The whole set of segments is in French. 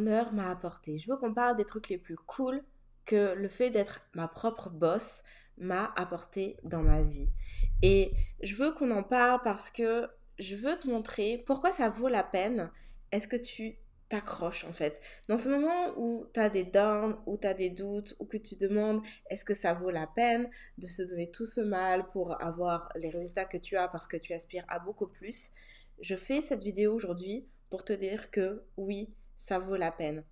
m'a apporté. Je veux qu'on parle des trucs les plus cool que le fait d'être ma propre boss m'a apporté dans ma vie. Et je veux qu'on en parle parce que je veux te montrer pourquoi ça vaut la peine. Est-ce que tu t'accroches en fait Dans ce moment où tu as des downs, où tu as des doutes, ou que tu demandes est-ce que ça vaut la peine de se donner tout ce mal pour avoir les résultats que tu as parce que tu aspires à beaucoup plus, je fais cette vidéo aujourd'hui pour te dire que oui, ça vaut la peine.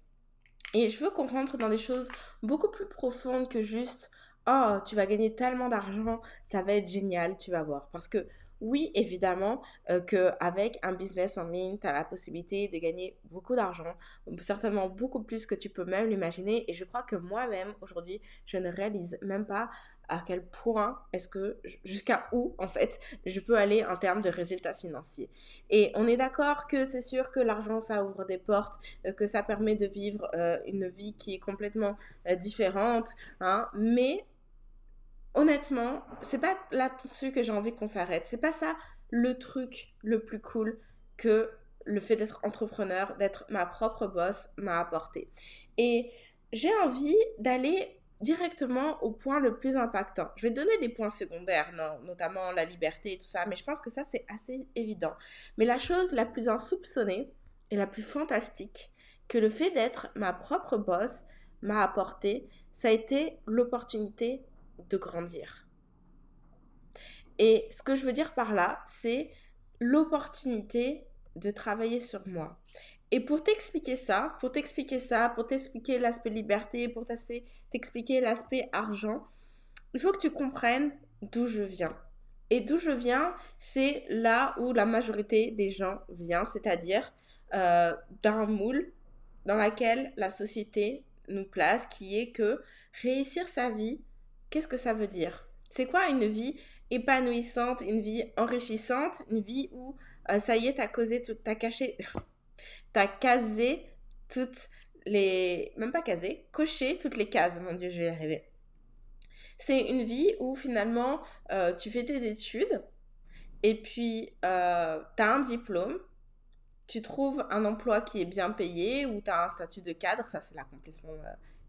Et je veux qu'on rentre dans des choses beaucoup plus profondes que juste oh, tu vas gagner tellement d'argent, ça va être génial, tu vas voir. Parce que oui, évidemment, euh, qu'avec un business en ligne, tu as la possibilité de gagner beaucoup d'argent, certainement beaucoup plus que tu peux même l'imaginer. Et je crois que moi-même, aujourd'hui, je ne réalise même pas à quel point est-ce que, jusqu'à où, en fait, je peux aller en termes de résultats financiers. Et on est d'accord que c'est sûr que l'argent, ça ouvre des portes, euh, que ça permet de vivre euh, une vie qui est complètement différente, hein, mais honnêtement, c'est pas là-dessus que j'ai envie qu'on s'arrête. C'est pas ça le truc le plus cool que le fait d'être entrepreneur, d'être ma propre boss m'a apporté. Et j'ai envie d'aller directement au point le plus impactant. Je vais donner des points secondaires, notamment la liberté et tout ça, mais je pense que ça c'est assez évident. Mais la chose la plus insoupçonnée et la plus fantastique que le fait d'être ma propre boss m'a apporté, ça a été l'opportunité de grandir. Et ce que je veux dire par là, c'est l'opportunité de travailler sur moi. Et pour t'expliquer ça, pour t'expliquer ça, pour t'expliquer l'aspect liberté, pour t'expliquer l'aspect argent, il faut que tu comprennes d'où je viens. Et d'où je viens, c'est là où la majorité des gens vient, c'est-à-dire euh, d'un moule dans lequel la société nous place, qui est que réussir sa vie, Qu'est-ce que ça veut dire? C'est quoi une vie épanouissante, une vie enrichissante, une vie où euh, ça y est, t'as causé tout, t'as caché, t'as casé toutes les, même pas casé, coché toutes les cases. Mon Dieu, je vais y arriver. C'est une vie où finalement euh, tu fais tes études et puis euh, tu as un diplôme, tu trouves un emploi qui est bien payé ou tu as un statut de cadre, ça c'est l'accomplissement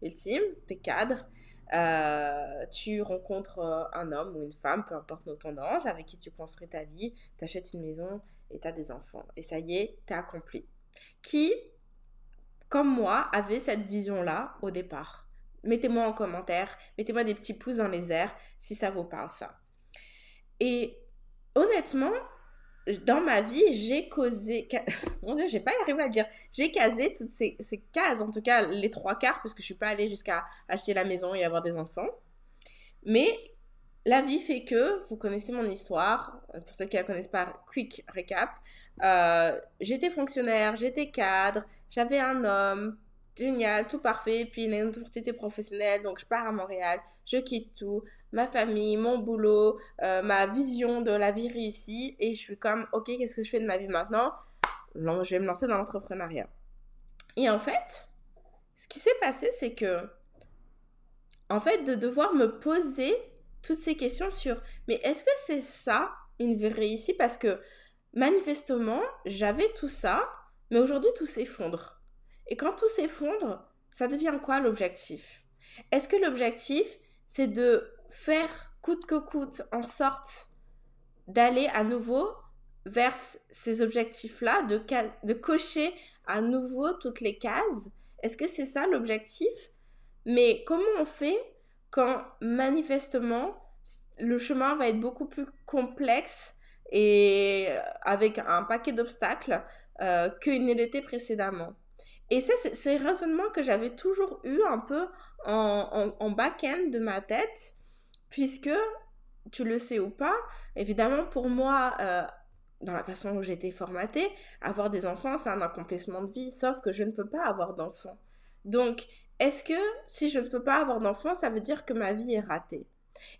ultime, tu es cadre, euh, tu rencontres euh, un homme ou une femme, peu importe nos tendances, avec qui tu construis ta vie, tu achètes une maison et tu as des enfants. Et ça y est, t'es accompli. Qui, comme moi, avait cette vision-là au départ? Mettez-moi en commentaire, mettez-moi des petits pouces dans les airs si ça vous parle ça. Et honnêtement, dans ma vie, j'ai causé. Mon Dieu, j'ai pas arrivé à dire. J'ai casé toutes ces, ces, cases, en tout cas les trois quarts, parce que je suis pas allée jusqu'à acheter la maison et avoir des enfants. Mais la vie fait que, vous connaissez mon histoire, pour ceux qui la connaissent pas, quick recap. Euh, j'étais fonctionnaire, j'étais cadre, j'avais un homme, génial, tout parfait, puis une opportunité professionnelle, donc je pars à Montréal, je quitte tout, ma famille, mon boulot, euh, ma vision de la vie réussie. Et je suis comme, ok, qu'est-ce que je fais de ma vie maintenant? Je vais me lancer dans l'entrepreneuriat. Et en fait, ce qui s'est passé, c'est que, en fait, de devoir me poser toutes ces questions sur, mais est-ce que c'est ça une vie réussie Parce que, manifestement, j'avais tout ça, mais aujourd'hui, tout s'effondre. Et quand tout s'effondre, ça devient quoi l'objectif? Est-ce que l'objectif, c'est de faire coûte que coûte en sorte d'aller à nouveau vers ces objectifs-là, de, de cocher à nouveau toutes les cases. Est-ce que c'est ça l'objectif? Mais comment on fait quand manifestement le chemin va être beaucoup plus complexe et avec un paquet d'obstacles euh, qu'il ne l'était précédemment? Et ça, c'est un raisonnement que j'avais toujours eu un peu en, en back-end de ma tête puisque, tu le sais ou pas, évidemment pour moi, euh, dans la façon j'ai été formatée, avoir des enfants, c'est un accomplissement de vie, sauf que je ne peux pas avoir d'enfants. Donc, est-ce que si je ne peux pas avoir d'enfants, ça veut dire que ma vie est ratée?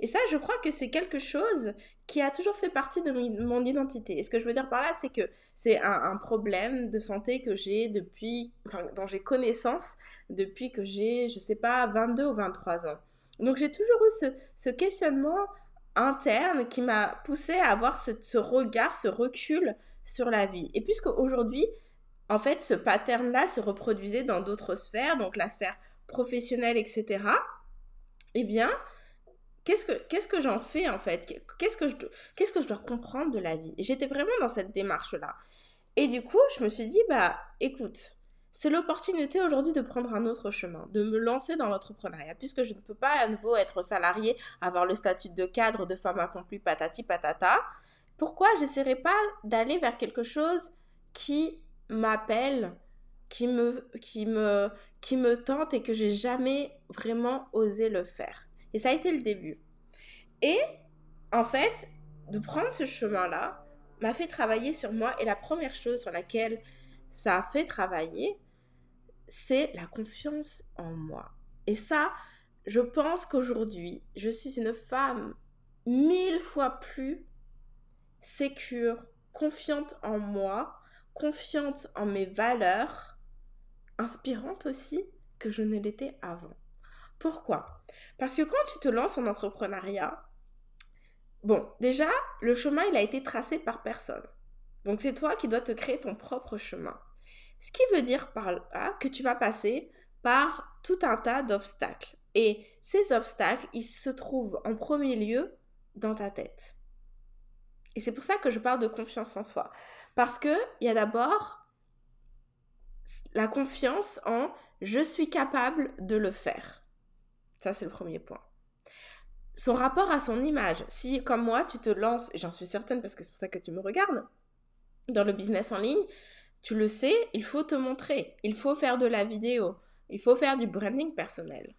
Et ça, je crois que c'est quelque chose qui a toujours fait partie de mon identité. Et ce que je veux dire par là, c'est que c'est un, problème de santé que j'ai depuis, enfin, dont j'ai connaissance depuis que j'ai, je sais pas, 22 ou 23 ans. Donc j'ai toujours eu ce, questionnement interne qui m'a poussé à avoir ce regard, ce recul sur la vie. Et puisque aujourd'hui, en fait, ce pattern-là se reproduisait dans d'autres sphères, donc la sphère professionnelle, etc., eh bien, qu'est-ce que, j'en fais en fait? Qu'est-ce que, je, qu'est-ce que je dois comprendre de la vie? J'étais vraiment dans cette démarche-là. Et du coup, je me suis dit, bah, écoute, c'est l'opportunité aujourd'hui de prendre un autre chemin, de me lancer dans l'entrepreneuriat, puisque je ne peux pas à nouveau être salarié, avoir le statut de cadre, de femme accomplie, patati patata. Pourquoi j'essaierai pas d'aller vers quelque chose qui m'appelle, qui me, qui, me, qui me tente et que j'ai jamais vraiment osé le faire? Et ça a été le début. Et en fait, de prendre ce chemin-là m'a fait travailler sur moi et la première chose sur laquelle ça a fait travailler, c'est la confiance en moi. Et ça, je pense qu'aujourd'hui, je suis une femme mille fois plus sécure, confiante en moi, confiante en mes valeurs, inspirante aussi que je ne l'étais avant. Pourquoi? Parce que quand tu te lances en entrepreneuriat, bon, déjà, le chemin, il a été tracé par personne. Donc c'est toi qui dois te créer ton propre chemin. Ce qui veut dire par là que tu vas passer par tout un tas d'obstacles. Et ces obstacles, ils se trouvent en premier lieu dans ta tête. Et c'est pour ça que je parle de confiance en soi. Parce qu'il y a d'abord la confiance en je suis capable de le faire. Ça, c'est le premier point. Son rapport à son image. Si, comme moi, tu te lances, j'en suis certaine parce que c'est pour ça que tu me regardes, dans le business en ligne, tu le sais, il faut te montrer, il faut faire de la vidéo, il faut faire du branding personnel.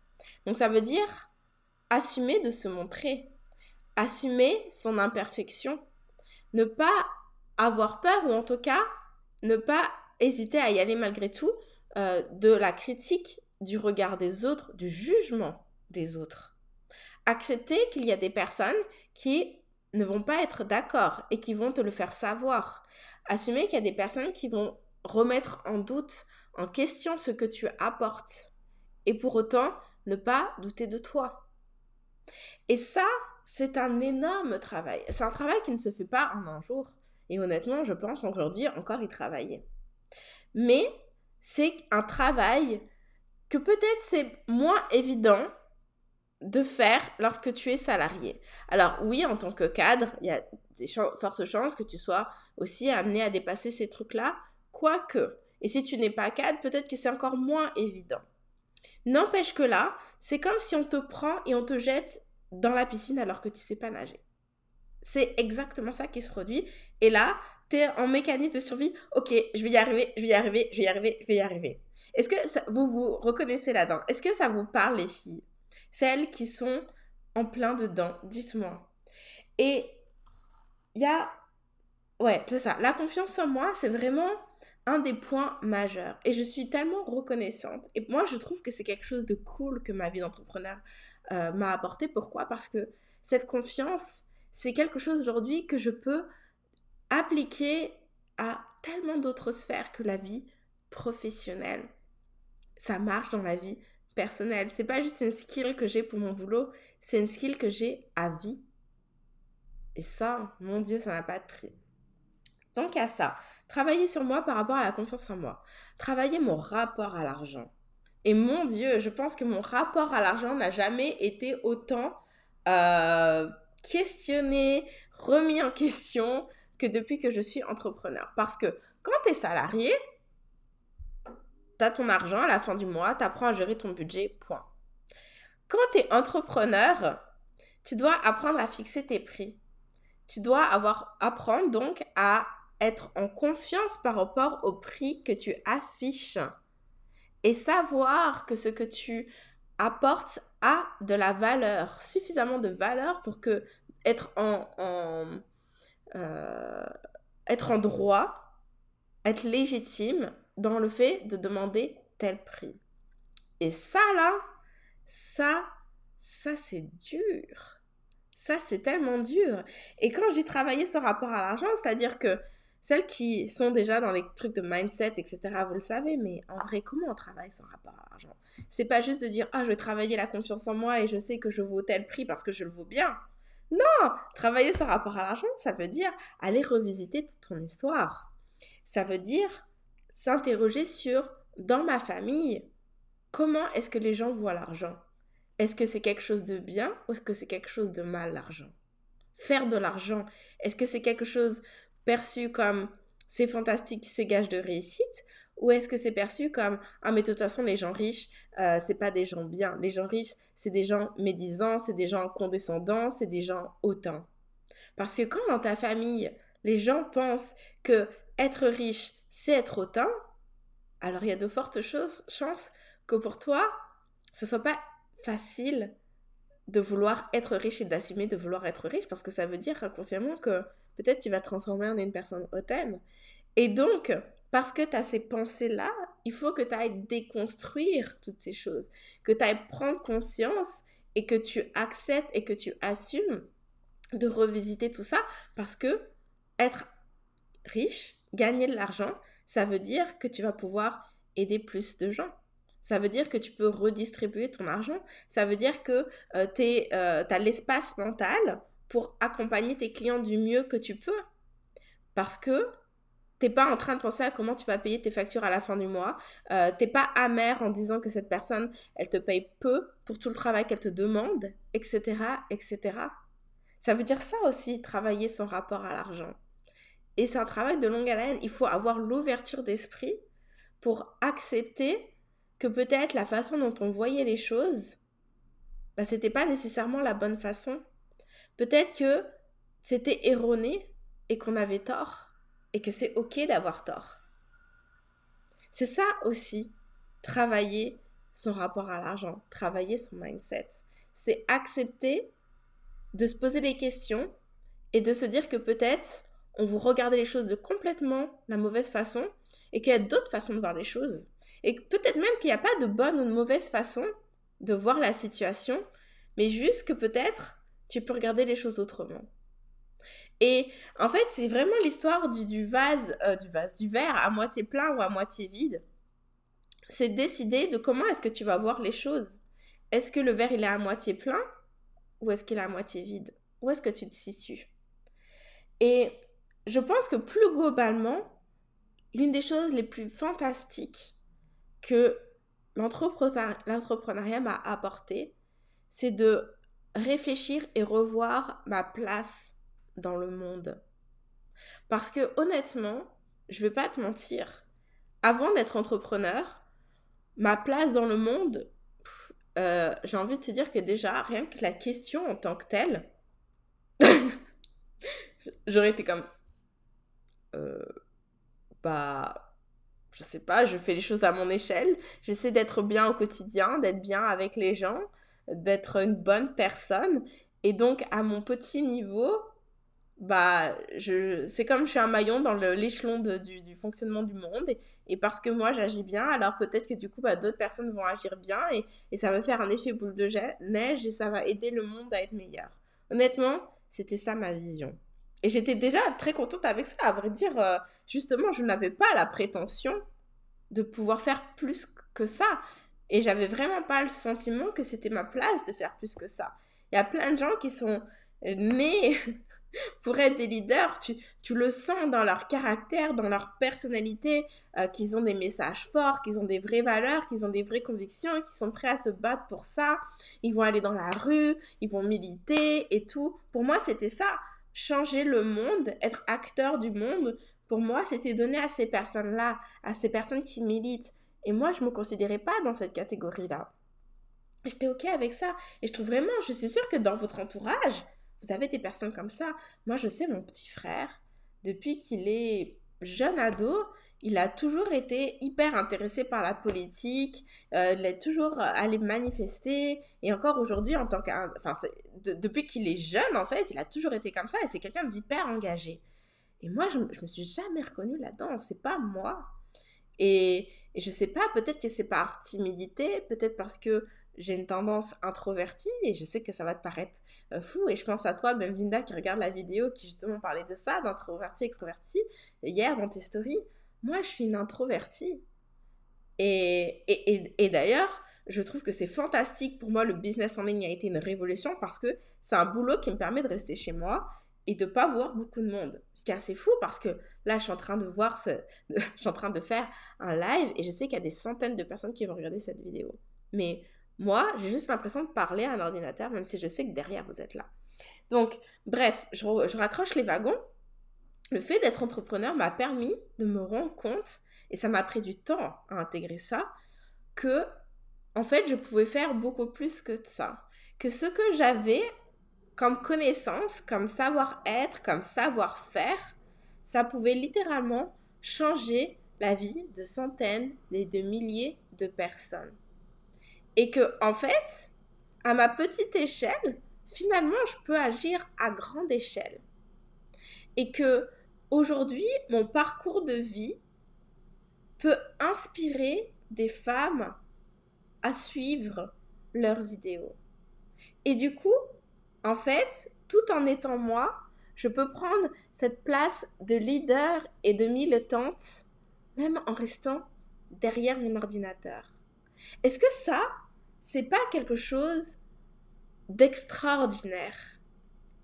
Donc ça veut dire assumer de se montrer, assumer son imperfection, ne pas avoir peur ou en tout cas ne pas hésiter à y aller malgré tout euh, de la critique, du regard des autres, du jugement des autres. Accepter qu'il y a des personnes qui ne vont pas être d'accord et qui vont te le faire savoir. Assumer qu'il y a des personnes qui vont remettre en doute, en question ce que tu apportes. Et pour autant, ne pas douter de toi. Et ça, c'est un énorme travail. C'est un travail qui ne se fait pas en un jour. Et honnêtement, je pense aujourd'hui encore y travailler. Mais c'est un travail que peut-être c'est moins évident de faire lorsque tu es salarié. Alors oui, en tant que cadre, il y a des fortes chances que tu sois aussi amené à dépasser ces trucs-là, quoique. Et si tu n'es pas cadre, peut-être que c'est encore moins évident. N'empêche que là, c'est comme si on te prend et on te jette dans la piscine alors que tu sais pas nager. C'est exactement ça qui se produit. Et là, tu es en mécanique de survie. Ok, je vais y arriver, je vais y arriver, je vais y arriver, je vais y arriver. Est-ce que vous vous reconnaissez là-dedans? Est-ce que ça vous parle, les filles? Celles qui sont en plein dedans, dites-moi. Et il y a... Ouais, c'est ça. La confiance en moi, c'est vraiment un des points majeurs. Et je suis tellement reconnaissante. Et moi, je trouve que c'est quelque chose de cool que ma vie d'entrepreneur euh, m'a apporté. Pourquoi? Parce que cette confiance, c'est quelque chose aujourd'hui que je peux appliquer à tellement d'autres sphères que la vie professionnelle. Ça marche dans la vie personnelle. C'est pas juste une skill que j'ai pour mon boulot, c'est une skill que j'ai à vie. Et ça, mon Dieu, ça n'a pas de prix. Donc à ça, travailler sur moi par rapport à la confiance en moi. Travailler mon rapport à l'argent. Et mon Dieu, je pense que mon rapport à l'argent n'a jamais été autant euh, questionné, remis en question que depuis que je suis entrepreneur. Parce que quand tu es salarié, tu as ton argent à la fin du mois, tu apprends à gérer ton budget, point. Quand tu es entrepreneur, tu dois apprendre à fixer tes prix. Tu dois avoir, apprendre donc à être en confiance par rapport au prix que tu affiches et savoir que ce que tu apportes a de la valeur, suffisamment de valeur pour euh, être en droit, être légitime dans le fait de demander tel prix. Et ça là, ça, ça c'est dur. Ça c'est tellement dur. Et quand j'ai travaillé ce rapport à l'argent, c'est-à-dire que celles qui sont déjà dans les trucs de mindset, etc., vous le savez, mais en vrai, comment on travaille son rapport à l'argent? C'est pas juste de dire, ah, je vais travailler la confiance en moi et je sais que je vaux tel prix parce que je le vaux bien. Non Travailler son rapport à l'argent, ça veut dire aller revisiter toute ton histoire. Ça veut dire s'interroger sur, dans ma famille, comment est-ce que les gens voient l'argent? Est-ce que c'est quelque chose de bien ou est-ce que c'est quelque chose de mal, l'argent? Faire de l'argent, est-ce que c'est quelque chose perçu comme c'est fantastique, c'est gage de réussite? Ou est-ce que c'est perçu comme ah mais de toute façon les gens riches euh, c'est pas des gens bien. Les gens riches c'est des gens médisants c'est des gens condescendants c'est des gens hautains. Parce que quand dans ta famille les gens pensent que être riche c'est être hautain alors il y a de fortes chances que pour toi ce soit pas facile de vouloir être riche et d'assumer de vouloir être riche parce que ça veut dire inconsciemment que peut-être tu vas te transformer en une personne hautaine. Et donc parce que tu as ces pensées-là, il faut que tu ailles déconstruire toutes ces choses, que tu ailles prendre conscience et que tu acceptes et que tu assumes de revisiter tout ça parce que être riche, gagner de l'argent, ça veut dire que tu vas pouvoir aider plus de gens. Ça veut dire que tu peux redistribuer ton argent. Ça veut dire que euh, tu euh, as l'espace mental pour accompagner tes clients du mieux que tu peux. Parce que t'es pas en train de penser à comment tu vas payer tes factures à la fin du mois. Euh, t'es pas amer en disant que cette personne, elle te paye peu pour tout le travail qu'elle te demande, etc., etc. Ça veut dire ça aussi, travailler son rapport à l'argent. Et c'est un travail de longue haleine. Il faut avoir l'ouverture d'esprit pour accepter que peut-être la façon dont on voyait les choses, bah, c'était pas nécessairement la bonne façon. Peut-être que c'était erroné et qu'on avait tort et que c'est ok d'avoir tort. C'est ça aussi, travailler son rapport à l'argent, travailler son mindset. C'est accepter de se poser des questions et de se dire que peut-être on vous regardait les choses de complètement la mauvaise façon et qu'il y a d'autres façons de voir les choses. Et peut-être même qu'il n'y a pas de bonne ou de mauvaise façon de voir la situation, mais juste que peut-être tu peux regarder les choses autrement. Et en fait, c'est vraiment l'histoire du, vase, euh, du vase, du verre à moitié plein ou à moitié vide. C'est décider de comment est-ce que tu vas voir les choses. Est-ce que le verre il est à moitié plein ou est-ce qu'il est à moitié vide? Où est-ce que tu te situes? Et je pense que plus globalement, l'une des choses les plus fantastiques que l'entrepreneuriat m'a apporté, c'est de réfléchir et revoir ma place dans le monde. Parce que honnêtement, je vais pas te mentir, avant d'être entrepreneur, ma place dans le monde, euh, j'ai envie de te dire que déjà, rien que la question en tant que telle, j'aurais été comme, bah, je sais pas, je fais les choses à mon échelle, j'essaie d'être bien au quotidien, d'être bien avec les gens, d'être une bonne personne, et donc à mon petit niveau, bah, je, c'est comme je suis un maillon dans l'échelon du, du, fonctionnement du monde. Et, parce que moi, j'agis bien, alors peut-être que du coup, bah, d'autres personnes vont agir bien et, et, ça va faire un effet boule de neige et ça va aider le monde à être meilleur. Honnêtement, c'était ça ma vision. Et j'étais déjà très contente avec ça. À vrai dire, euh, justement, je n'avais pas la prétention de pouvoir faire plus que ça. Et j'avais vraiment pas le sentiment que c'était ma place de faire plus que ça. Il y a plein de gens qui sont nés pour être des leaders, tu, tu, le sens dans leur caractère, dans leur personnalité, euh, qu'ils ont des messages forts, qu'ils ont des vraies valeurs, qu'ils ont des vraies convictions, qu'ils sont prêts à se battre pour ça. Ils vont aller dans la rue, ils vont militer et tout. Pour moi, c'était ça. Changer le monde, être acteur du monde, pour moi, c'était donner à ces personnes-là, à ces personnes qui militent. Et moi, je me considérais pas dans cette catégorie-là. J'étais OK avec ça. Et je trouve vraiment, je suis sûre que dans votre entourage, vous avez des personnes comme ça. Moi, je sais, mon petit frère, depuis qu'il est jeune ado, il a toujours été hyper intéressé par la politique, euh, il est toujours allé manifester, et encore aujourd'hui, en tant qu'un... Enfin, depuis qu'il est jeune, en fait, il a toujours été comme ça, et c'est quelqu'un d'hyper engagé. Et moi, je, je me suis jamais reconnue là-dedans, c'est pas moi. Et, et je sais pas, peut-être que c'est par timidité, peut-être parce que j'ai une tendance introvertie et je sais que ça va te paraître euh, fou et je pense à toi Benvinda qui regarde la vidéo qui justement parlait de ça d'introverti extroverti hier dans tes stories moi je suis une introvertie et, et, et, d'ailleurs je trouve que c'est fantastique pour moi le business en ligne a été une révolution parce que c'est un boulot qui me permet de rester chez moi et de pas voir beaucoup de monde. Ce qui est assez fou parce que là, je suis en train de voir, je suis en train de faire un live et je sais qu'il y a des centaines de personnes qui vont regarder cette vidéo. Mais moi, j'ai juste l'impression de parler à un ordinateur, même si je sais que derrière, vous êtes là. Donc, bref, je raccroche les wagons. Le fait d'être entrepreneur m'a permis de me rendre compte, et ça m'a pris du temps à intégrer ça, que, en fait, je pouvais faire beaucoup plus que ça. Que ce que j'avais comme connaissance, comme savoir-être, comme savoir-faire, ça pouvait littéralement changer la vie de centaines et de milliers de personnes. Et que, en fait, à ma petite échelle, finalement, je peux agir à grande échelle. Et que, aujourd'hui, mon parcours de vie peut inspirer des femmes à suivre leurs idéaux. Et du coup, en fait, tout en étant moi, je peux prendre cette place de leader et de militante, même en restant derrière mon ordinateur. Est-ce que ça, c'est pas quelque chose d'extraordinaire?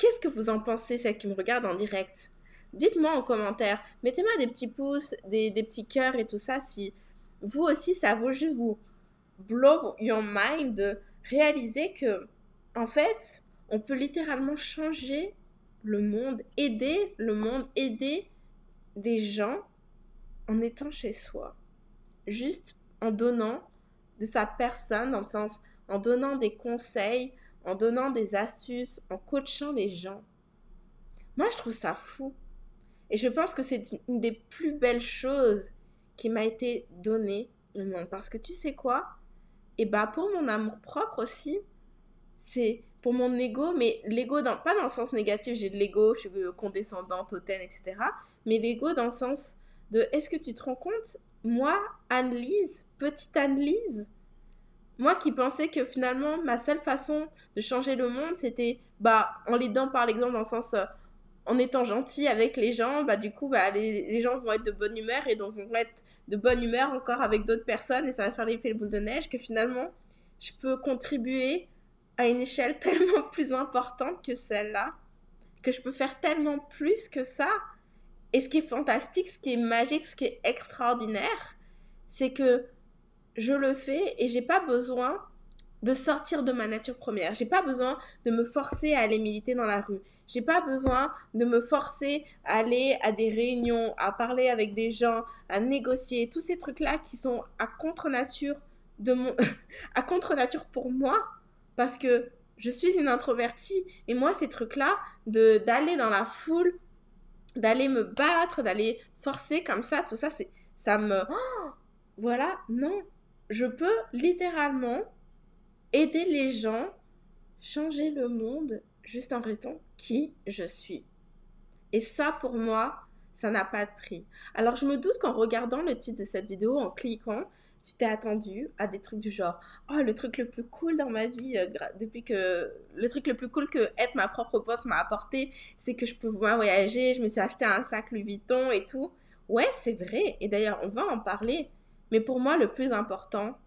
Qu'est-ce que vous en pensez, celles qui me regardent en direct? Dites-moi en commentaire. Mettez-moi des petits pouces, des, petits cœurs et tout ça si vous aussi, ça vaut juste vous blow your mind de réaliser que, en fait, on peut littéralement changer le monde, aider le monde, aider des gens en étant chez soi. Juste en donnant de sa personne, dans le sens, en donnant des conseils, en donnant des astuces, en coachant les gens. Moi, je trouve ça fou. Et je pense que c'est une des plus belles choses qui m'a été donnée au monde. Parce que tu sais quoi? Et bah, pour mon amour propre aussi, c'est pour mon ego, mais l'ego, dans, pas dans le sens négatif, j'ai de l'ego, je suis condescendante, hautaine, etc. Mais l'ego dans le sens de est-ce que tu te rends compte? Moi, Anne-Lise, petite Anne-Lise, moi qui pensais que finalement ma seule façon de changer le monde, c'était bah, en l'aidant par l'exemple, dans le sens euh, en étant gentil avec les gens, bah, du coup, bah, les, gens vont être de bonne humeur et donc vont être de bonne humeur encore avec d'autres personnes et ça va faire l'effet boule de neige que finalement, je peux contribuer à une échelle tellement plus importante que celle-là, que je peux faire tellement plus que ça. Et ce qui est fantastique, ce qui est magique, ce qui est extraordinaire, c'est que je le fais et j'ai pas besoin de sortir de ma nature première. J'ai pas besoin de me forcer à aller militer dans la rue. J'ai pas besoin de me forcer à aller à des réunions, à parler avec des gens, à négocier, tous ces trucs-là qui sont à contre-nature de mon à contre-nature pour moi parce que je suis une introvertie et moi ces trucs là de d'aller dans la foule d'aller me battre d'aller forcer comme ça tout ça c'est ça me voilà non je peux littéralement aider les gens changer le monde juste en restant qui je suis. Et ça pour moi ça n'a pas de prix. Alors je me doute qu'en regardant le titre de cette vidéo en cliquant tu t'es attendu à des trucs du genre oh le truc le plus cool dans ma vie euh, depuis que le truc le plus cool que être ma propre boss m'a apporté c'est que je peux voyager je me suis acheté un sac Louis Vuitton et tout ouais c'est vrai. Et d'ailleurs on va en parler mais pour moi le plus important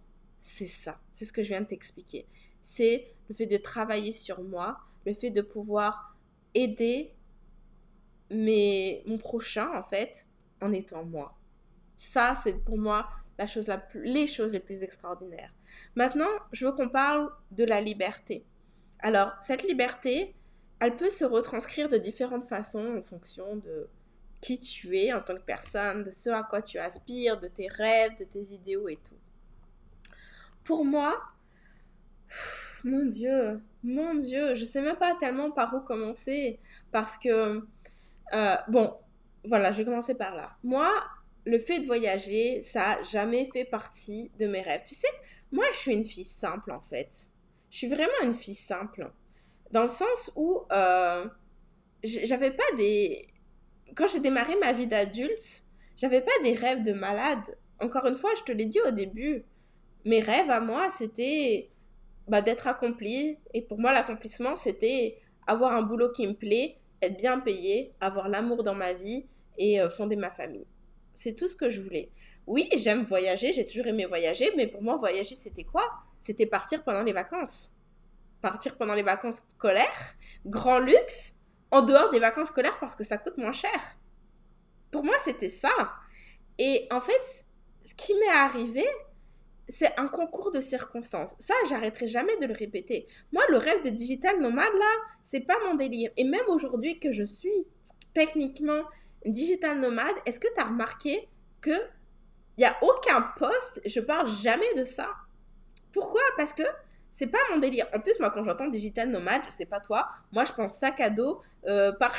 c'est ça c'est ce que je viens de t'expliquer c'est le fait de travailler sur moi le fait de pouvoir aider mes, mon prochain en fait en étant moi ça c'est pour moi la chose la plus, les choses les plus extraordinaires. Maintenant, je veux qu'on parle de la liberté. Alors, cette liberté, elle peut se retranscrire de différentes façons en fonction de qui tu es en tant que personne, de ce à quoi tu aspires, de tes rêves, de tes idéaux et tout. Pour moi, mon Dieu, mon Dieu, je sais même pas tellement par où commencer parce que, euh, bon, voilà, je vais commencer par là. Moi, le fait de voyager, ça a jamais fait partie de mes rêves. Tu sais, moi, je suis une fille simple, en fait. Je suis vraiment une fille simple. Dans le sens où euh, j'avais pas des... Quand j'ai démarré ma vie d'adulte, j'avais pas des rêves de malade. Encore une fois, je te l'ai dit au début. Mes rêves à moi, c'était bah, d'être accompli. Et pour moi, l'accomplissement, c'était avoir un boulot qui me plaît, être bien payé, avoir l'amour dans ma vie et euh, fonder ma famille. C'est tout ce que je voulais. Oui, j'aime voyager, j'ai toujours aimé voyager, mais pour moi, voyager, c'était quoi? C'était partir pendant les vacances. Partir pendant les vacances scolaires, grand luxe, en dehors des vacances scolaires parce que ça coûte moins cher. Pour moi, c'était ça. Et en fait, ce qui m'est arrivé, c'est un concours de circonstances. Ça, j'arrêterai jamais de le répéter. Moi, le rêve de digital nomade, là, c'est pas mon délire. Et même aujourd'hui que je suis techniquement digital nomade, est-ce que tu as remarqué que il y a aucun poste, je parle jamais de ça. Pourquoi? Parce que c'est pas mon délire. En plus, moi, quand j'entends digital nomade, je sais pas toi, moi, je pense sac à dos, euh, par...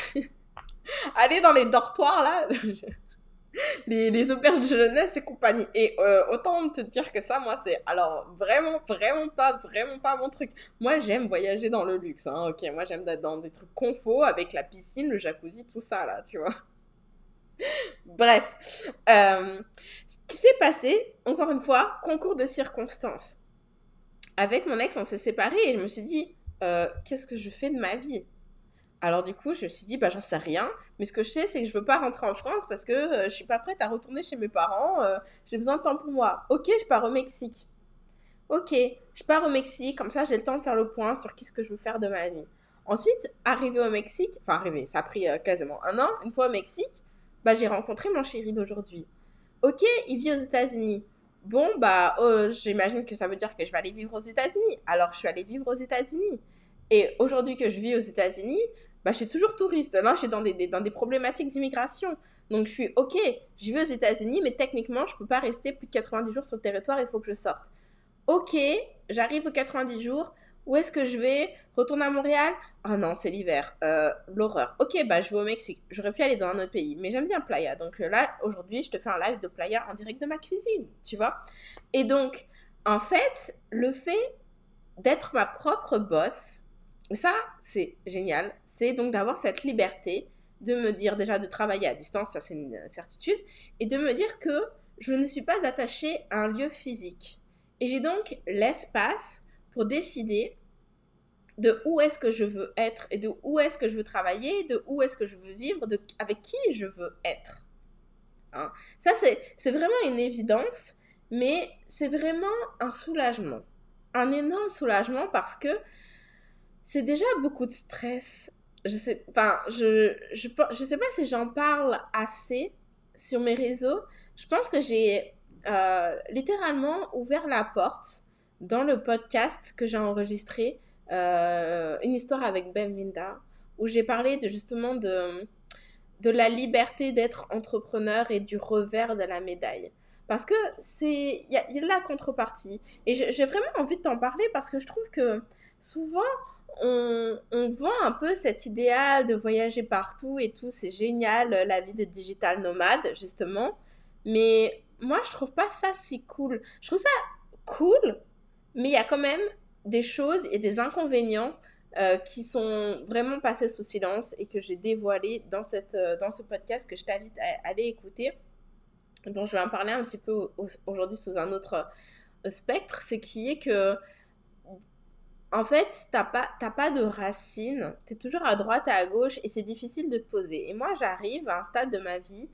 aller dans les dortoirs, là, les, auberges de jeunesse et compagnie. Et euh, autant te dire que ça, moi, c'est alors vraiment, vraiment pas, vraiment pas mon truc. Moi, j'aime voyager dans le luxe, hein, ok. Moi, j'aime être dans des trucs confort avec la piscine, le jacuzzi, tout ça, là, tu vois. Bref, euh, ce qui s'est passé, encore une fois, concours de circonstances. Avec mon ex, on s'est séparés et je me suis dit, euh, qu'est-ce que je fais de ma vie? Alors du coup, je me suis dit, bah j'en sais rien, mais ce que je sais, c'est que je veux pas rentrer en France parce que euh, je suis pas prête à retourner chez mes parents, j'ai besoin de temps pour moi. Ok, je pars au Mexique. Ok, je pars au Mexique, comme ça j'ai le temps de faire le point sur qu'est-ce que je veux faire de ma vie. Ensuite, arrivé au Mexique, enfin arrivé, ça a pris quasiment un an, une fois au Mexique, bah, j'ai rencontré mon chéri d'aujourd'hui. Ok, il vit aux États-Unis. Bon, bah, oh, j'imagine que ça veut dire que je vais aller vivre aux États-Unis. Alors, je suis allée vivre aux États-Unis. Et aujourd'hui que je vis aux États-Unis, bah, je suis toujours touriste. Là, je suis dans des, dans des problématiques d'immigration. Donc, je suis OK, je vis aux États-Unis, mais techniquement, je ne peux pas rester plus de 90 jours sur le territoire, il faut que je sorte. OK, j'arrive aux 90 jours. Où est-ce que je vais? Retourner à Montréal? Ah non, c'est l'hiver. Euh, l'horreur. Ok, bah je vais au Mexique. J'aurais pu aller dans un autre pays. Mais j'aime bien Playa. Donc euh, là, aujourd'hui, je te fais un live de Playa en direct de ma cuisine. Tu vois? Et donc, en fait, le fait d'être ma propre boss, ça, c'est génial. C'est donc d'avoir cette liberté de me dire déjà de travailler à distance, ça c'est une certitude, et de me dire que je ne suis pas attachée à un lieu physique. Et j'ai donc l'espace pour décider de où est-ce que je veux être et de où est-ce que je veux travailler, de où est-ce que je veux vivre, de avec qui je veux être. Hein. Ça, c'est vraiment une évidence, mais c'est vraiment un soulagement. Un énorme soulagement parce que c'est déjà beaucoup de stress. Je sais, je, je, je sais pas si j'en parle assez sur mes réseaux. Je pense que j'ai euh, littéralement ouvert la porte dans le podcast que j'ai enregistré, euh, une histoire avec Ben Minda, où j'ai parlé de, justement de, de la liberté d'être entrepreneur et du revers de la médaille. Parce que c'est. Il y, a la contrepartie. Et j'ai vraiment envie de t'en parler parce que je trouve que souvent, on, on, vend un peu cet idéal de voyager partout et tout. C'est génial, la vie de digital nomade, justement. Mais moi, je trouve pas ça si cool. Je trouve ça cool mais il y a quand même des choses et des inconvénients euh, qui sont vraiment passés sous silence et que j'ai dévoilés dans, cette, euh, dans ce podcast que je t'invite à, aller écouter, dont je vais en parler un petit peu aujourd'hui sous un autre euh, spectre, c'est qui est que en fait, t'as pas, pas de racines, tu es toujours à droite et à gauche et c'est difficile de te poser. Et moi, j'arrive à un stade de ma vie,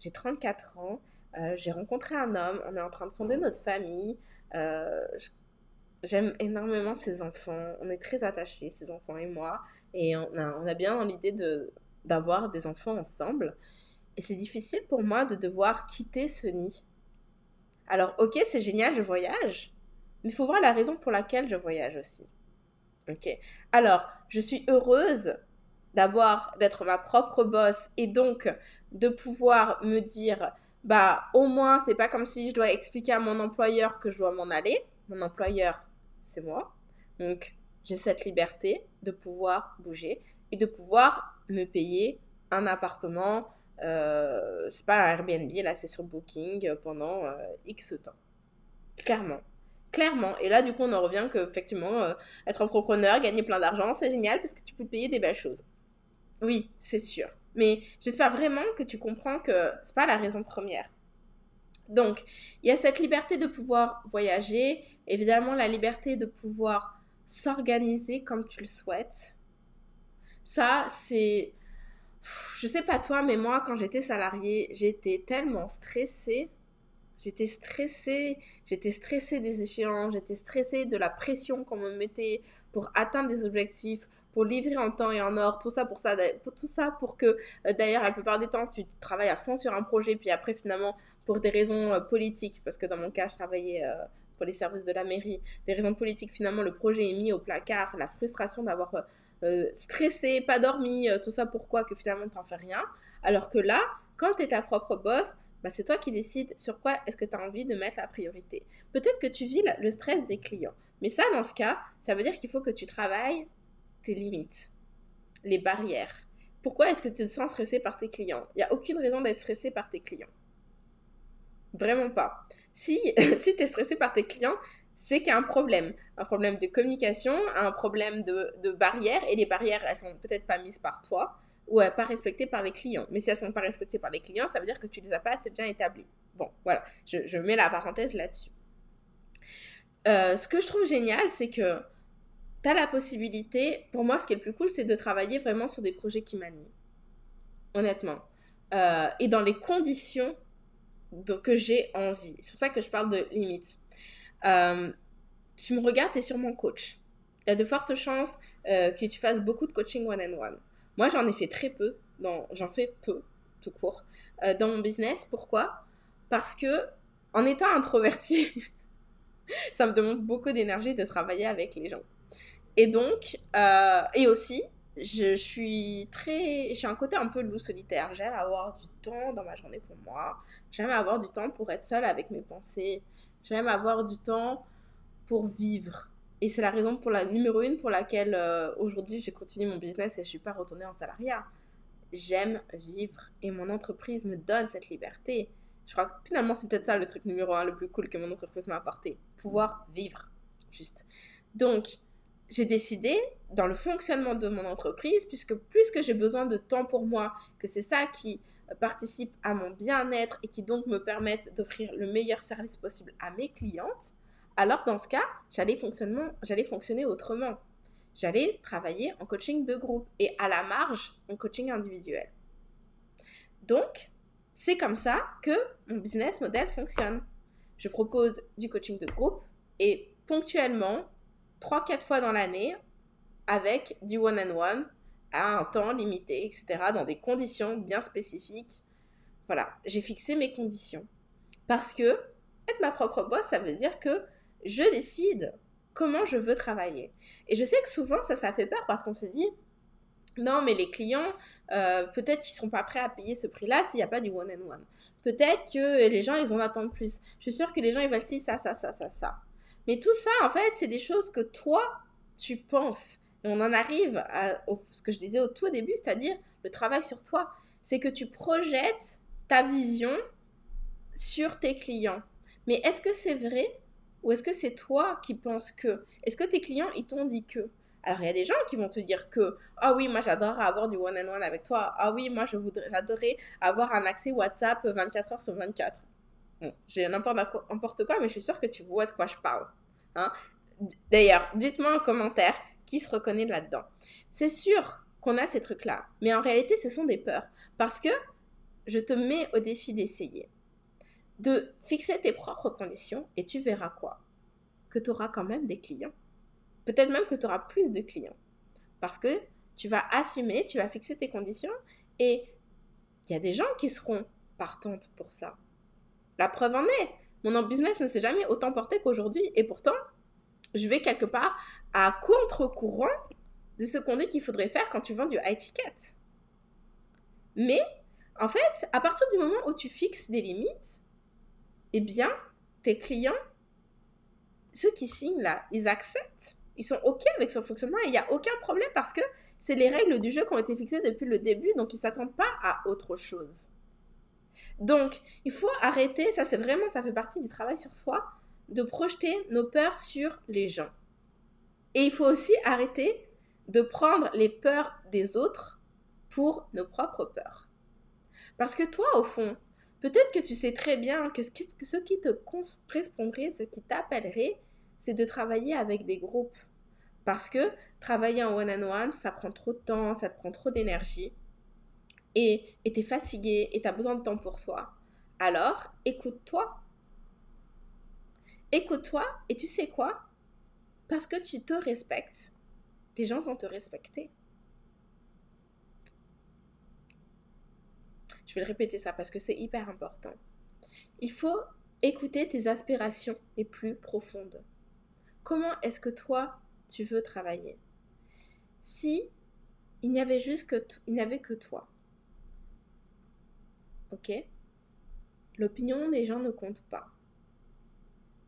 j'ai 34 ans, j'ai rencontré un homme, on est en train de fonder notre famille, J'aime énormément ces enfants. On est très attachés, ces enfants et moi. Et on a, bien l'idée de, d'avoir des enfants ensemble. Et c'est difficile pour moi de devoir quitter ce nid. Alors, ok, c'est génial, je voyage. Mais il faut voir la raison pour laquelle je voyage aussi. Ok. Alors, je suis heureuse d'avoir, d'être ma propre boss et donc de pouvoir me dire, bah, au moins, c'est pas comme si je dois expliquer à mon employeur que je dois m'en aller. Mon employeur, c'est moi. Donc, j'ai cette liberté de pouvoir bouger et de pouvoir me payer un appartement. Euh, c'est pas un Airbnb, là, c'est sur Booking pendant euh, X temps. Clairement. Clairement. Et là, du coup, on en revient que, effectivement, euh, être entrepreneur, gagner plein d'argent, c'est génial parce que tu peux payer des belles choses. Oui, c'est sûr. Mais j'espère vraiment que tu comprends que c'est pas la raison première. Donc, il y a cette liberté de pouvoir voyager, évidemment la liberté de pouvoir s'organiser comme tu le souhaites. Ça, c'est... Je sais pas toi, mais moi, quand j'étais salariée, j'étais tellement stressée. J'étais stressée, j'étais stressée des échéances, j'étais stressée de la pression qu'on me mettait pour atteindre des objectifs, pour livrer en temps et en or, tout ça pour ça, que euh, d'ailleurs la plupart des temps tu travailles à fond sur un projet, puis après finalement pour des raisons euh, politiques, parce que dans mon cas je travaillais euh, pour les services de la mairie, des raisons politiques finalement le projet est mis au placard, la frustration d'avoir stressé, pas dormi, tout ça pourquoi que finalement tu n'en fais rien, alors que là quand tu es ta propre boss, bah, c'est toi qui décides sur quoi est-ce que tu as envie de mettre la priorité. Peut-être que tu vis le stress des clients. Mais ça, dans ce cas, ça veut dire qu'il faut que tu travailles tes limites, les barrières. Pourquoi est-ce que tu te sens stressé par tes clients? Il n'y a aucune raison d'être stressé par tes clients. Vraiment pas. Si, si tu es stressé par tes clients, c'est qu'il y a un problème. Un problème de communication, un problème de, de barrières. Et les barrières, elles sont peut-être pas mises par toi ou pas respectées par les clients. Mais si elles sont pas respectées par les clients, ça veut dire que tu les as pas assez bien établies. Bon, voilà, je, je mets la parenthèse là-dessus. Euh, ce que je trouve génial, c'est que tu as la possibilité, pour moi, ce qui est le plus cool, c'est de travailler vraiment sur des projets qui m'animent. Honnêtement. Euh, et dans les conditions que j'ai envie. C'est pour ça que je parle de limites. Euh, tu me regardes, tu es sûrement coach. Il y a de fortes chances que tu fasses beaucoup de coaching one-on-one. Moi, j'en ai fait très peu. J'en fais peu, tout court, dans mon business. Pourquoi? Parce que, en étant introvertie, ça me demande beaucoup d'énergie de travailler avec les gens. Et donc, euh, et aussi, je suis très. J'ai un côté un peu loup solitaire. J'aime avoir du temps dans ma journée pour moi. J'aime avoir du temps pour être seule avec mes pensées. J'aime avoir du temps pour vivre. Et c'est la raison pour la numéro une pour laquelle euh, aujourd'hui j'ai continué mon business et je suis pas retournée en salariat. J'aime vivre et mon entreprise me donne cette liberté. Je crois que finalement, c'est peut-être ça le truc numéro un, le plus cool que mon entreprise m'a apporté. Pouvoir vivre, juste. Donc, j'ai décidé, dans le fonctionnement de mon entreprise, puisque plus que j'ai besoin de temps pour moi, que c'est ça qui participe à mon bien-être et qui donc me permettent d'offrir le meilleur service possible à mes clientes, alors dans ce cas, j'allais fonctionner autrement. J'allais travailler en coaching de groupe et à la marge en coaching individuel. Donc, c'est comme ça que mon business model fonctionne. Je propose du coaching de groupe et ponctuellement, 3-4 fois dans l'année, avec du one-on-one à un temps limité, etc., dans des conditions bien spécifiques. Voilà, j'ai fixé mes conditions. Parce que être ma propre boss, ça veut dire que je décide comment je veux travailler. Et je sais que souvent, ça, ça fait peur parce qu'on se dit, non, mais les clients, euh, peut-être qu'ils ne seront pas prêts à payer ce prix-là s'il n'y a pas du one-on-one. Peut-être que les gens, ils en attendent plus. Je suis sûre que les gens, ils veulent ci, ça, ça, ça, ça, ça. Mais tout ça, en fait, c'est des choses que toi, tu penses. Et on en arrive à ce que je disais au tout début, c'est-à-dire le travail sur toi. C'est que tu projettes ta vision sur tes clients. Mais est-ce que c'est vrai ou est-ce que c'est toi qui penses que? Est-ce que tes clients, ils t'ont dit que? Alors, il y a des gens qui vont te dire que, ah oui, moi j'adorerais avoir du one-on-one avec toi. Ah oui, moi j'adorerais avoir un accès WhatsApp 24 heures sur 24. J'ai n'importe quoi, mais je suis sûre que tu vois de quoi je parle. Hein. D'ailleurs, dites-moi en commentaire qui se reconnaît là-dedans. C'est sûr qu'on a ces trucs-là, mais en réalité, ce sont des peurs. Parce que je te mets au défi d'essayer. De fixer tes propres conditions et tu verras quoi? Que tu auras quand même des clients Peut-être même que tu auras plus de clients. Parce que tu vas assumer, tu vas fixer tes conditions et il y a des gens qui seront partantes pour ça. La preuve en est, mon business ne s'est jamais autant porté qu'aujourd'hui et pourtant, je vais quelque part à contre-courant de ce qu'on dit qu'il faudrait faire quand tu vends du high ticket. Mais, en fait, à partir du moment où tu fixes des limites, eh bien, tes clients, ceux qui signent là, ils acceptent ils sont OK avec son fonctionnement et il n'y a aucun problème parce que c'est les règles du jeu qui ont été fixées depuis le début, donc ils ne s'attendent pas à autre chose. Donc, il faut arrêter, ça c'est vraiment, ça fait partie du travail sur soi, de projeter nos peurs sur les gens. Et il faut aussi arrêter de prendre les peurs des autres pour nos propres peurs. Parce que toi, au fond, peut-être que tu sais très bien que ce qui, ce qui te correspondrait, ce qui t'appellerait, c'est de travailler avec des groupes. Parce que travailler en one-on-one, ça prend trop de temps, ça te prend trop d'énergie. Et tu es fatigué et tu as besoin de temps pour soi. Alors, écoute-toi. écoute-toi et tu sais quoi? Parce que tu te respectes, les gens vont te respecter. Je vais le répéter ça parce que c'est hyper important. Il faut écouter tes aspirations les plus profondes. Comment est-ce que toi, tu veux travailler? Si il n'y avait juste que il avait que toi. OK L'opinion des gens ne compte pas.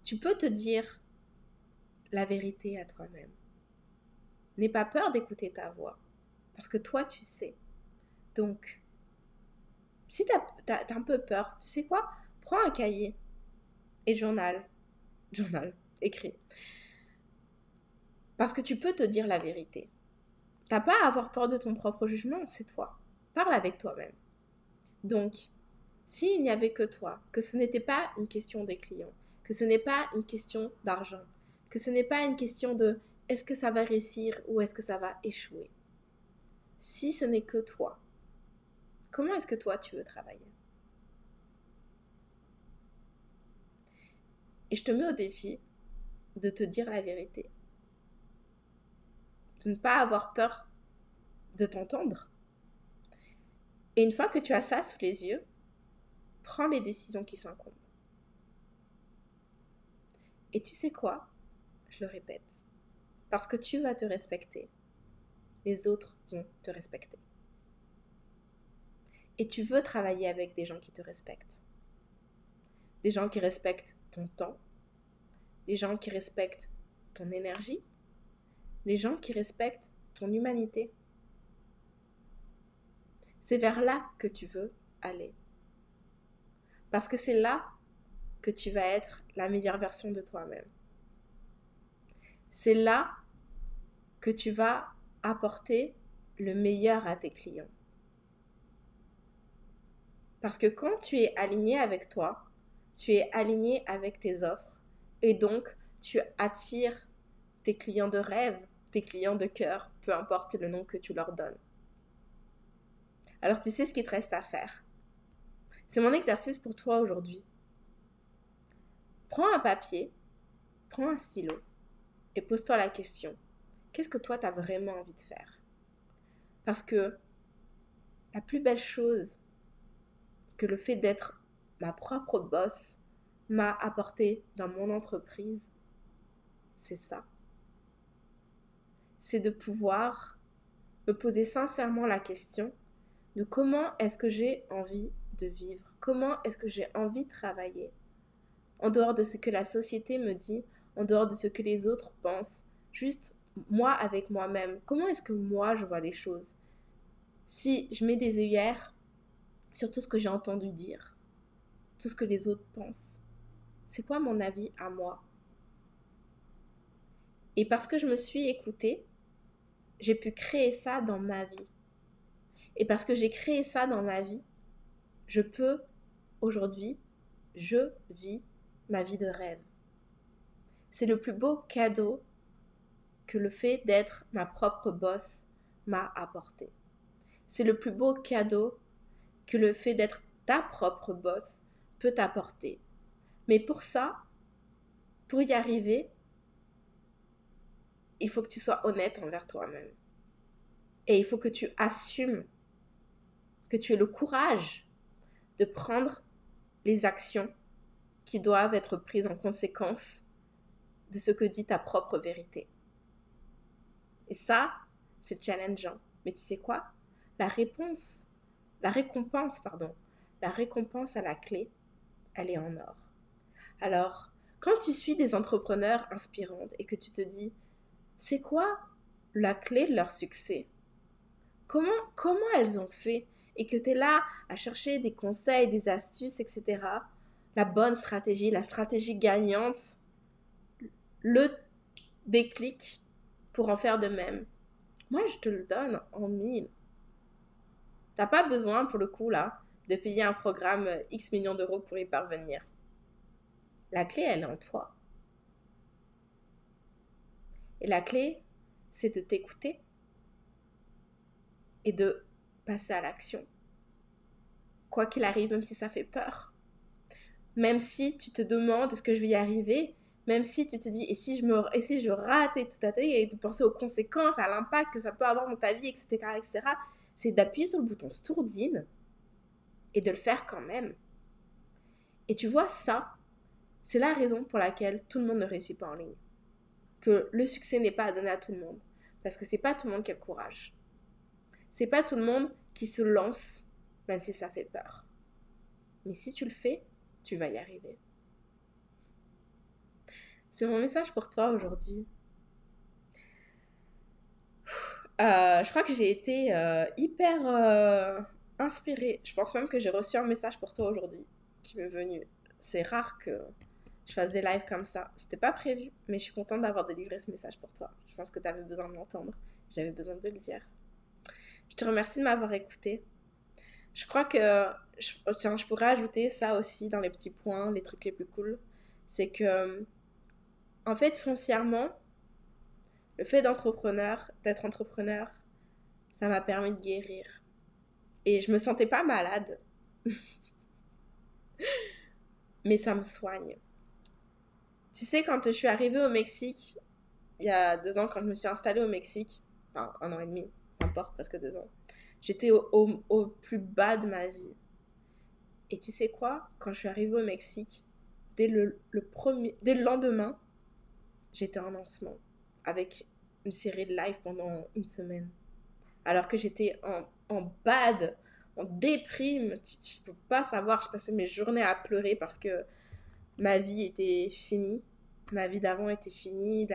Tu peux te dire la vérité à toi-même. N'aie pas peur d'écouter ta voix, parce que toi, tu sais. Donc, si tu as, un peu peur, tu sais quoi? Prends un cahier et journal. Journal, écrit. Parce que tu peux te dire la vérité. T'as pas à avoir peur de ton propre jugement, c'est toi. Parle avec toi-même. Donc, s'il n'y avait que toi, que ce n'était pas une question des clients, que ce n'est pas une question d'argent, que ce n'est pas une question de est-ce que ça va réussir ou est-ce que ça va échouer. Si ce n'est que toi, comment est-ce que toi tu veux travailler? Et je te mets au défi de te dire la vérité. De ne pas avoir peur de t'entendre. Et une fois que tu as ça sous les yeux, prends les décisions qui s'incombent. Et tu sais quoi? Je le répète. Parce que tu vas te respecter, les autres vont te respecter. Et tu veux travailler avec des gens qui te respectent. Des gens qui respectent ton temps, des gens qui respectent ton énergie, des gens qui respectent ton humanité. C'est vers là que tu veux aller. Parce que c'est là que tu vas être la meilleure version de toi-même. C'est là que tu vas apporter le meilleur à tes clients. Parce que quand tu es aligné avec toi, tu es aligné avec tes offres et donc tu attires tes clients de rêve, tes clients de cœur, peu importe le nom que tu leur donnes. Alors tu sais ce qu'il te reste à faire. C'est mon exercice pour toi aujourd'hui. Prends un papier, prends un stylo et pose-toi la question. Qu'est-ce que toi, tu as vraiment envie de faire? Parce que la plus belle chose que le fait d'être ma propre boss m'a apporté dans mon entreprise, c'est ça. C'est de pouvoir me poser sincèrement la question de comment est-ce que j'ai envie de vivre Comment est-ce que j'ai envie de travailler? En dehors de ce que la société me dit, en dehors de ce que les autres pensent, juste moi avec moi-même. Comment est-ce que moi je vois les choses? Si je mets des œillères sur tout ce que j'ai entendu dire, tout ce que les autres pensent, c'est quoi mon avis à moi? Et parce que je me suis écoutée, j'ai pu créer ça dans ma vie. Et parce que j'ai créé ça dans ma vie, je peux, aujourd'hui, je vis ma vie de rêve. C'est le plus beau cadeau que le fait d'être ma propre boss m'a apporté. C'est le plus beau cadeau que le fait d'être ta propre boss peut t'apporter. Mais pour ça, pour y arriver, il faut que tu sois honnête envers toi-même. Et il faut que tu assumes, que tu aies le courage de prendre les actions qui doivent être prises en conséquence de ce que dit ta propre vérité. Et ça, c'est challengeant. Mais tu sais quoi? La réponse, la récompense, pardon, la récompense à la clé, elle est en or. Alors, quand tu suis des entrepreneurs inspirantes et que tu te dis, c'est quoi la clé de leur succès? Comment, comment elles ont fait et que tu es là à chercher des conseils, des astuces, etc., la bonne stratégie, la stratégie gagnante, le déclic pour en faire de même. Moi, je te le donne en mille. T'as pas besoin, pour le coup, là, de payer un programme X millions d'euros pour y parvenir. La clé, elle est en toi. Et la clé, c'est de t'écouter et de passer à l'action. Quoi qu'il arrive, même si ça fait peur. Même si tu te demandes est-ce que je vais y arriver, même si tu te dis, et si je, me, et si je rate et tout à fait, et de penser aux conséquences, à l'impact que ça peut avoir dans ta vie, etc., etc., c'est d'appuyer sur le bouton sourdine et de le faire quand même. Et tu vois, ça, c'est la raison pour laquelle tout le monde ne réussit pas en ligne. Que le succès n'est pas à donner à tout le monde. Parce que c'est pas tout le monde qui a le courage. C'est pas tout le monde qui se lance, même si ça fait peur. Mais si tu le fais, tu vas y arriver. C'est mon message pour toi aujourd'hui. Euh, je crois que j'ai été euh, hyper euh, inspirée. Je pense même que j'ai reçu un message pour toi aujourd'hui qui m'est venu. C'est rare que je fasse des lives comme ça. C'était pas prévu, mais je suis contente d'avoir délivré ce message pour toi. Je pense que tu avais besoin de l'entendre. J'avais besoin de le dire. Je te remercie de m'avoir écouté. Je crois que je, tiens, je pourrais ajouter ça aussi dans les petits points, les trucs les plus cool. C'est que en fait, foncièrement, le fait d'entrepreneur, d'être entrepreneur, ça m'a permis de guérir. Et je me sentais pas malade. Mais ça me soigne. Tu sais, quand je suis arrivée au Mexique, il y a deux ans, quand je me suis installée au Mexique, enfin un an et demi, n'importe, parce que deux ans, j'étais au, plus bas de ma vie. Et tu sais quoi? Quand je suis arrivée au Mexique, dès le, premier, dès le lendemain, j'étais en lancement avec une série de live pendant une semaine. Alors que j'étais en, en bad, en déprime. Tu, ne peux pas savoir, je passais mes journées à pleurer parce que ma vie était finie. Ma vie d'avant était finie.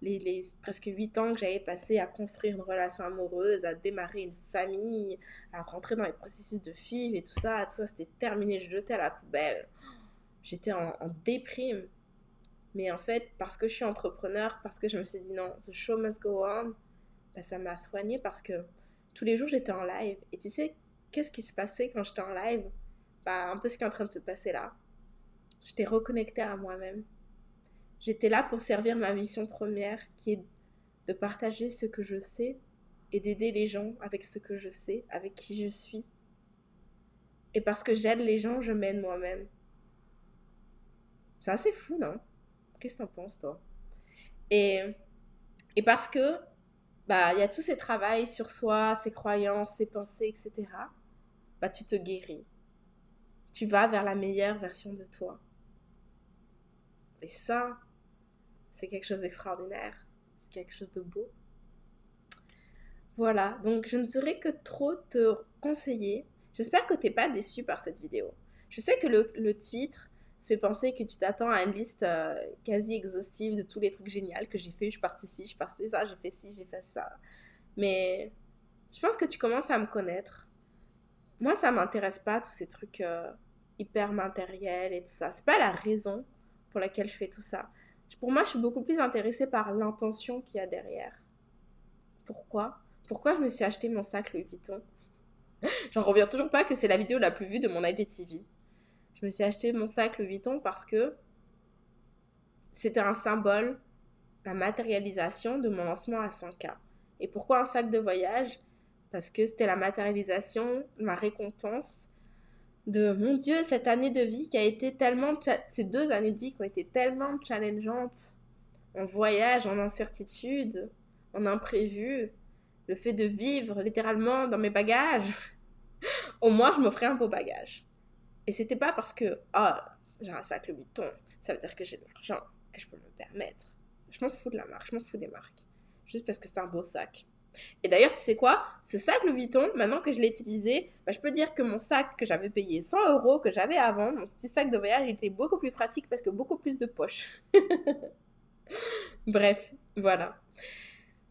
Les, les, presque huit ans que j'avais passé à construire une relation amoureuse, à démarrer une famille, à rentrer dans les processus de FIV et tout ça, tout ça, c'était terminé. Je jetais à la poubelle. J'étais en, déprime. Mais en fait, parce que je suis entrepreneur, parce que je me suis dit non, the show must go on, bah, ça m'a soigné parce que tous les jours j'étais en live. Et tu sais, qu'est-ce qui se passait quand j'étais en live? Bah, Un peu ce qui est en train de se passer là. J'étais reconnectée à moi-même. J'étais là pour servir ma mission première qui est de partager ce que je sais et d'aider les gens avec ce que je sais, avec qui je suis. Et parce que j'aide les gens, je m'aide moi-même. C'est assez fou, non? Qu'est-ce que t'en penses, toi? Et, et parce que, bah, il y a tous ces travails sur soi, ces croyances, ces pensées, etc. Bah, tu te guéris. Tu vas vers la meilleure version de toi. Et ça, c'est quelque chose d'extraordinaire. C'est quelque chose de beau. Voilà, donc je ne saurais que trop te conseiller. J'espère que tu n'es pas déçu par cette vidéo. Je sais que le, titre, fait penser que tu t'attends à une liste euh, quasi exhaustive de tous les trucs géniaux que j'ai fait. Je suis partie ici, je suis ça, j'ai fait ci, j'ai fait ça. Mais je pense que tu commences à me connaître. Moi, ça m'intéresse pas, tous ces trucs euh, hyper matériels et tout ça. C'est pas la raison pour laquelle je fais tout ça. Pour moi, je suis beaucoup plus intéressée par l'intention qu'il y a derrière. Pourquoi? Pourquoi je me suis acheté mon sac Louis Vuitton? J'en reviens toujours pas que c'est la vidéo la plus vue de mon IGTV je me suis acheté mon sac le Vuitton parce que c'était un symbole, la matérialisation de mon lancement à 5K. Et pourquoi un sac de voyage? Parce que c'était la matérialisation, ma récompense de mon Dieu, cette année de vie qui a été tellement, ces deux années de vie qui ont été tellement challengeantes, en voyage, en incertitude, en imprévu, le fait de vivre littéralement dans mes bagages. Au moins, je m'offrais un beau bagage. Et c'était pas parce que, ah, j'ai un sac Louis Vuitton, ça veut dire que j'ai de l'argent, que je peux me permettre. Je m'en fous de la marque, je m'en fous des marques. Juste parce que c'est un beau sac. Et d'ailleurs, tu sais quoi? Ce sac Louis Vuitton, maintenant que je l'ai utilisé, bah, je peux dire que mon sac que j'avais payé 100 euros, que j'avais avant, mon petit sac de voyage, était beaucoup plus pratique parce que beaucoup plus de poches. Bref, voilà.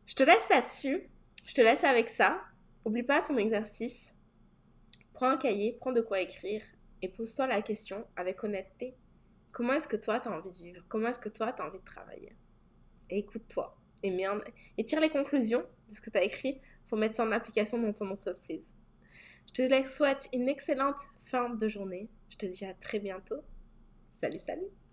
Je te laisse là-dessus. Je te laisse avec ça. Oublie pas ton exercice. Prends un cahier, prends de quoi écrire et pose-toi la question avec honnêteté. Comment est-ce que toi, tu as envie de vivre? Comment est-ce que toi, tu as envie de travailler? Et écoute-toi. Et, et tire les conclusions de ce que tu as écrit pour mettre ça en application dans ton entreprise. Je te souhaite une excellente fin de journée. Je te dis à très bientôt. Salut, salut